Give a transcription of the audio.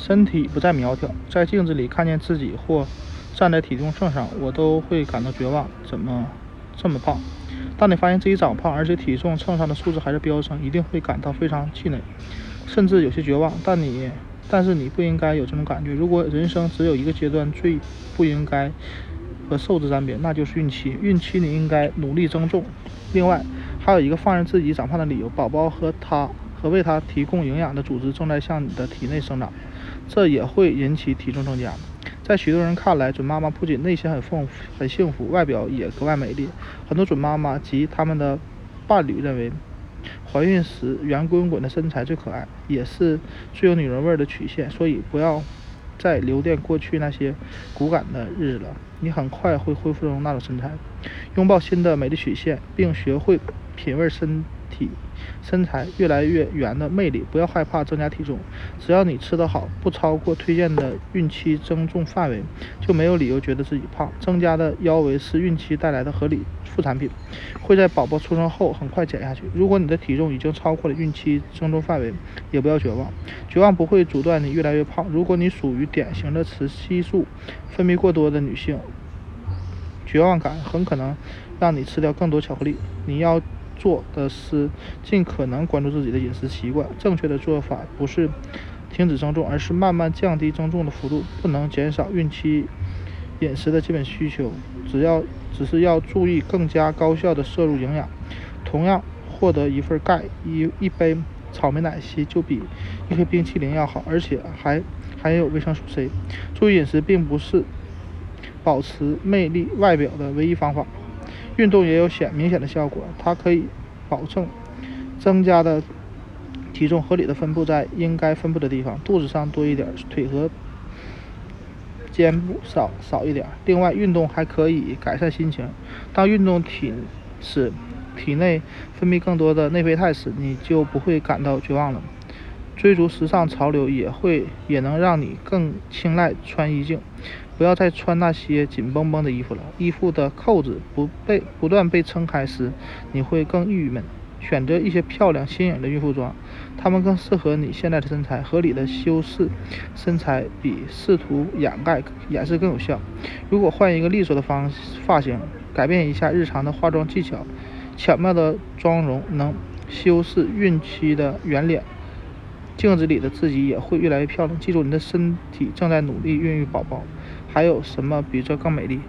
身体不再苗条，在镜子里看见自己或站在体重秤上，我都会感到绝望。怎么这么胖？当你发现自己长胖，而且体重秤上的数字还是飙升，一定会感到非常气馁，甚至有些绝望。但你，但是你不应该有这种感觉。如果人生只有一个阶段最不应该和瘦子沾边，那就是孕期。孕期你应该努力增重。另外，还有一个放任自己长胖的理由：宝宝和他和为他提供营养的组织正在向你的体内生长。这也会引起体重增加。在许多人看来，准妈妈不仅内心很丰富、很幸福，外表也格外美丽。很多准妈妈及他们的伴侣认为，怀孕时圆滚滚的身材最可爱，也是最有女人味的曲线。所以，不要再留恋过去那些骨感的日子了，你很快会恢复成那种身材。拥抱新的美丽曲线，并学会品味身。体身材越来越圆的魅力，不要害怕增加体重，只要你吃得好，不超过推荐的孕期增重范围，就没有理由觉得自己胖。增加的腰围是孕期带来的合理副产品，会在宝宝出生后很快减下去。如果你的体重已经超过了孕期增重范围，也不要绝望，绝望不会阻断你越来越胖。如果你属于典型的雌激素分泌过多的女性，绝望感很可能让你吃掉更多巧克力。你要。做的是尽可能关注自己的饮食习惯。正确的做法不是停止增重，而是慢慢降低增重的幅度。不能减少孕期饮食的基本需求，只要只是要注意更加高效的摄入营养。同样获得一份钙，一一杯草莓奶昔就比一颗冰淇淋要好，而且还含有维生素 C。注意饮食并不是保持魅力外表的唯一方法。运动也有显明显的效果，它可以保证增加的体重合理的分布在应该分布的地方，肚子上多一点，腿和肩部少少一点。另外，运动还可以改善心情。当运动体使体内分泌更多的内啡肽时，你就不会感到绝望了。追逐时尚潮流也会也能让你更青睐穿衣镜。不要再穿那些紧绷绷的衣服了。衣服的扣子不被不断被撑开时，你会更郁闷。选择一些漂亮新颖的孕妇装，它们更适合你现在的身材。合理的修饰身材比试图掩盖掩饰更有效。如果换一个利索的方发型，改变一下日常的化妆技巧，巧妙的妆容能修饰孕期的圆脸，镜子里的自己也会越来越漂亮。记住，你的身体正在努力孕育宝宝。还有什么比这更美丽？